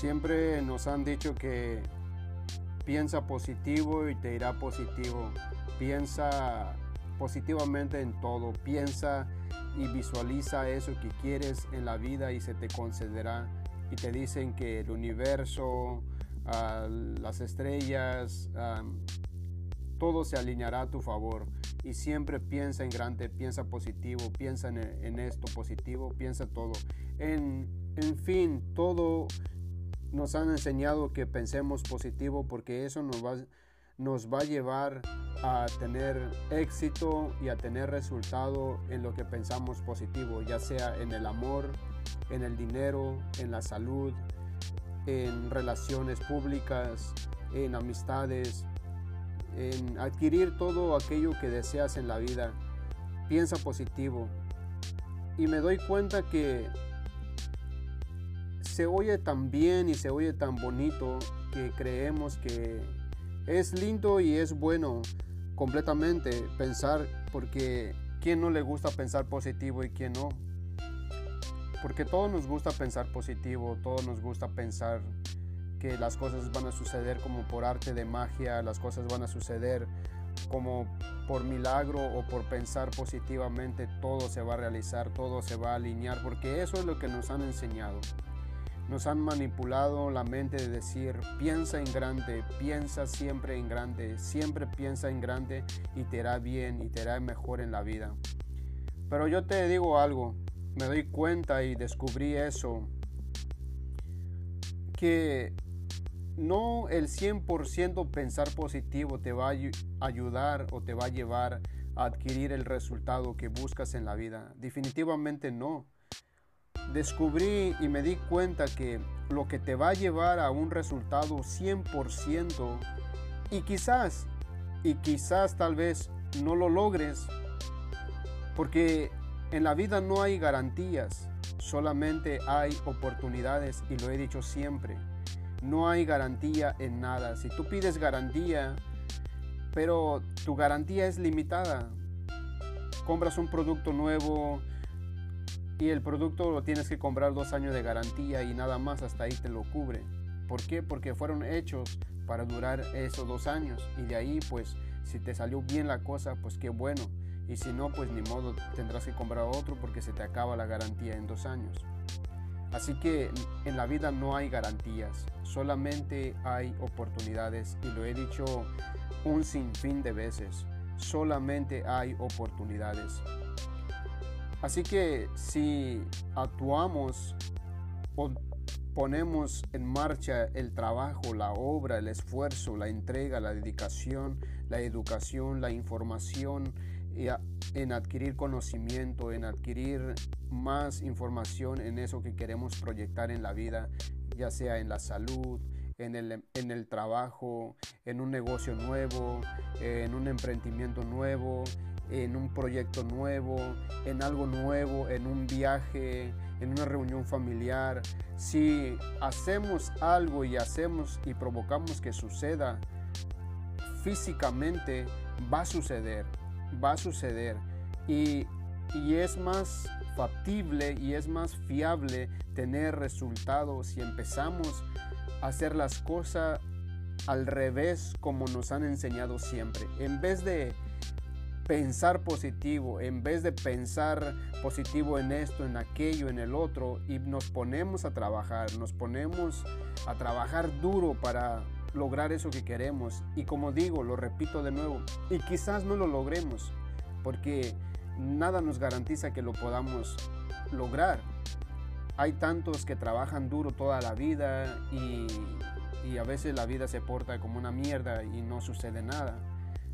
Siempre nos han dicho que piensa positivo y te irá positivo. Piensa positivamente en todo. Piensa y visualiza eso que quieres en la vida y se te concederá. Y te dicen que el universo, las estrellas, todo se alineará a tu favor. Y siempre piensa en grande, piensa positivo, piensa en, esto positivo, piensa todo. En, en fin, todo nos han enseñado que pensemos positivo porque eso nos va, nos va a llevar a tener éxito y a tener resultado en lo que pensamos positivo, ya sea en el amor, en el dinero, en la salud, en relaciones públicas, en amistades, en adquirir todo aquello que deseas en la vida. Piensa positivo. Y me doy cuenta que se oye tan bien y se oye tan bonito que creemos que es lindo y es bueno completamente pensar porque ¿quién no le gusta pensar positivo y quién no? Porque todos nos gusta pensar positivo, todos nos gusta pensar que las cosas van a suceder como por arte de magia, las cosas van a suceder como por milagro o por pensar positivamente, todo se va a realizar, todo se va a alinear, porque eso es lo que nos han enseñado. Nos han manipulado la mente de decir, piensa en grande, piensa siempre en grande, siempre piensa en grande y te hará bien y te hará mejor en la vida. Pero yo te digo algo, me doy cuenta y descubrí eso, que no el 100% pensar positivo te va a ayudar o te va a llevar a adquirir el resultado que buscas en la vida. Definitivamente no descubrí y me di cuenta que lo que te va a llevar a un resultado 100% y quizás, y quizás tal vez no lo logres, porque en la vida no hay garantías, solamente hay oportunidades y lo he dicho siempre. No hay garantía en nada. Si tú pides garantía, pero tu garantía es limitada, compras un producto nuevo, y el producto lo tienes que comprar dos años de garantía y nada más hasta ahí te lo cubre. ¿Por qué? Porque fueron hechos para durar esos dos años y de ahí pues si te salió bien la cosa pues qué bueno y si no pues ni modo tendrás que comprar otro porque se te acaba la garantía en dos años. Así que en la vida no hay garantías, solamente hay oportunidades y lo he dicho un sinfín de veces, solamente hay oportunidades. Así que si actuamos o ponemos en marcha el trabajo, la obra, el esfuerzo, la entrega, la dedicación, la educación, la información, en adquirir conocimiento, en adquirir más información en eso que queremos proyectar en la vida, ya sea en la salud, en el, en el trabajo, en un negocio nuevo, en un emprendimiento nuevo, en un proyecto nuevo, en algo nuevo, en un viaje, en una reunión familiar. Si hacemos algo y hacemos y provocamos que suceda físicamente, va a suceder, va a suceder. Y, y es más factible y es más fiable tener resultados si empezamos a hacer las cosas al revés como nos han enseñado siempre. En vez de pensar positivo, en vez de pensar positivo en esto, en aquello, en el otro, y nos ponemos a trabajar, nos ponemos a trabajar duro para lograr eso que queremos. Y como digo, lo repito de nuevo, y quizás no lo logremos, porque nada nos garantiza que lo podamos lograr. Hay tantos que trabajan duro toda la vida y, y a veces la vida se porta como una mierda y no sucede nada.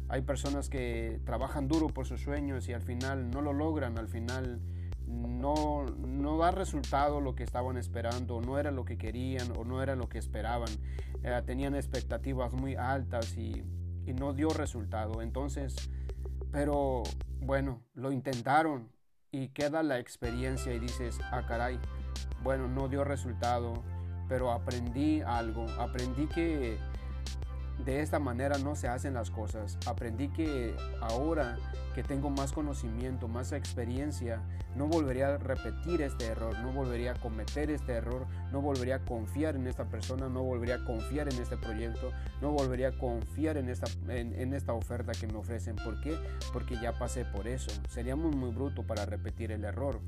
Hay personas que trabajan duro por sus sueños y al final no lo logran, al final no, no da resultado lo que estaban esperando, no era lo que querían o no era lo que esperaban. Eh, tenían expectativas muy altas y, y no dio resultado. Entonces, pero bueno, lo intentaron y queda la experiencia y dices, ah caray, bueno, no dio resultado, pero aprendí algo, aprendí que de esta manera no se hacen las cosas. Aprendí que ahora que tengo más conocimiento, más experiencia, no volvería a repetir este error, no volvería a cometer este error, no volvería a confiar en esta persona, no volvería a confiar en este proyecto, no volvería a confiar en esta, en, esta oferta que me ofrecen. ¿Por qué? Porque ya pasé por eso. Seríamos muy bruto para repetir el error.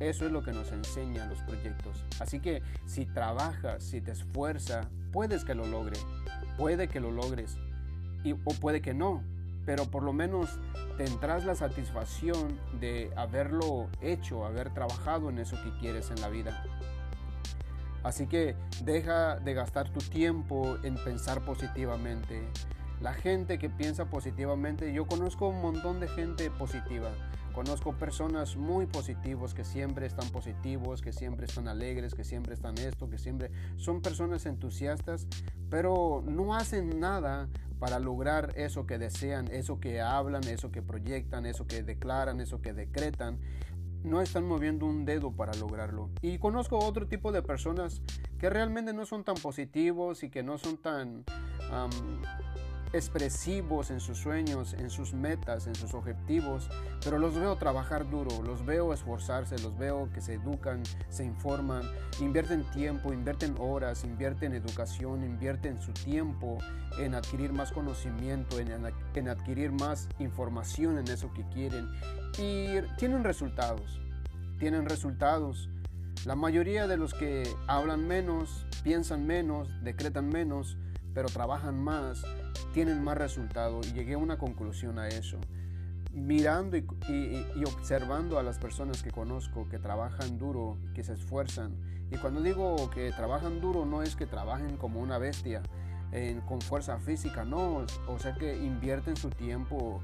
Eso es lo que nos enseñan los proyectos. Así que si trabajas, si te esfuerzas, puedes que lo logres. Puede que lo logres. Y, o puede que no pero por lo menos tendrás la satisfacción de haberlo hecho, haber trabajado en eso que quieres en la vida. Así que deja de gastar tu tiempo en pensar positivamente. La gente que piensa positivamente, yo conozco un montón de gente positiva. Conozco personas muy positivos que siempre están positivos, que siempre están alegres, que siempre están esto, que siempre son personas entusiastas, pero no hacen nada para lograr eso que desean, eso que hablan, eso que proyectan, eso que declaran, eso que decretan. No están moviendo un dedo para lograrlo. Y conozco otro tipo de personas que realmente no son tan positivos y que no son tan expresivos en sus sueños, en sus metas, en sus objetivos, pero los veo trabajar duro, los veo esforzarse, los veo que se educan, se informan, invierten tiempo, invierten horas, invierten educación, invierten su tiempo en adquirir más conocimiento, en, adquirir más información en eso que quieren y tienen resultados, tienen resultados. La mayoría de los que hablan menos, piensan menos, decretan menos, pero trabajan más, tienen más resultado y llegué a una conclusión a eso. Mirando y, observando a las personas que conozco que trabajan duro, que se esfuerzan. Y cuando digo que trabajan duro no es que trabajen como una bestia, con fuerza física, no, o sea que invierten su tiempo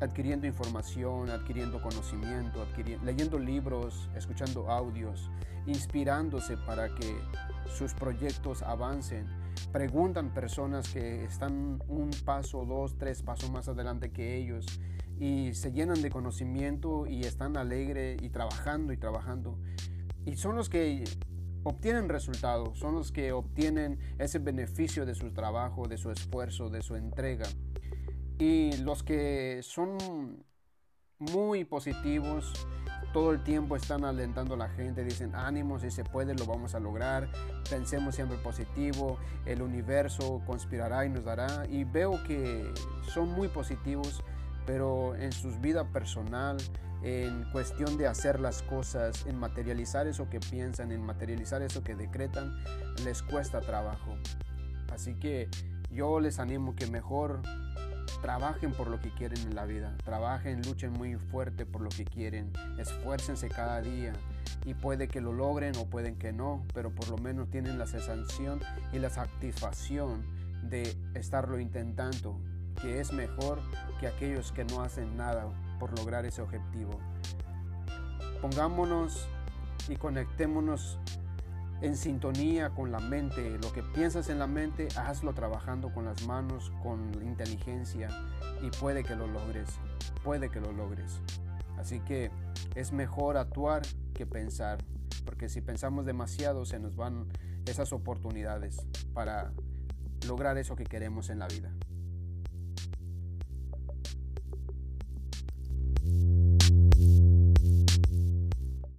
adquiriendo información, adquiriendo conocimiento, leyendo libros, escuchando audios, inspirándose para que sus proyectos avancen preguntan personas que están un paso, dos, tres pasos más adelante que ellos y se llenan de conocimiento y están alegres y trabajando y trabajando. Y son los que obtienen resultados, son los que obtienen ese beneficio de su trabajo, de su esfuerzo, de su entrega. Y los que son muy positivos, todo el tiempo están alentando a la gente, dicen ánimo, si se puede lo vamos a lograr, pensemos siempre positivo, el universo conspirará y nos dará. Y veo que son muy positivos, pero en su vida personal, en cuestión de hacer las cosas, en materializar eso que piensan, en materializar eso que decretan, les cuesta trabajo. Así que yo les animo que mejor trabajen por lo que quieren en la vida, trabajen, luchen muy fuerte por lo que quieren, esfuércense cada día y puede que lo logren o pueden que no, pero por lo menos tienen la sensación y la satisfacción de estarlo intentando, que es mejor que aquellos que no hacen nada por lograr ese objetivo. Pongámonos y conectémonos en sintonía con la mente. Lo que piensas en la mente, hazlo trabajando con las manos, con inteligencia y puede que lo logres. Puede que lo logres. Así que es mejor actuar que pensar, porque si pensamos demasiado se nos van esas oportunidades para lograr eso que queremos en la vida.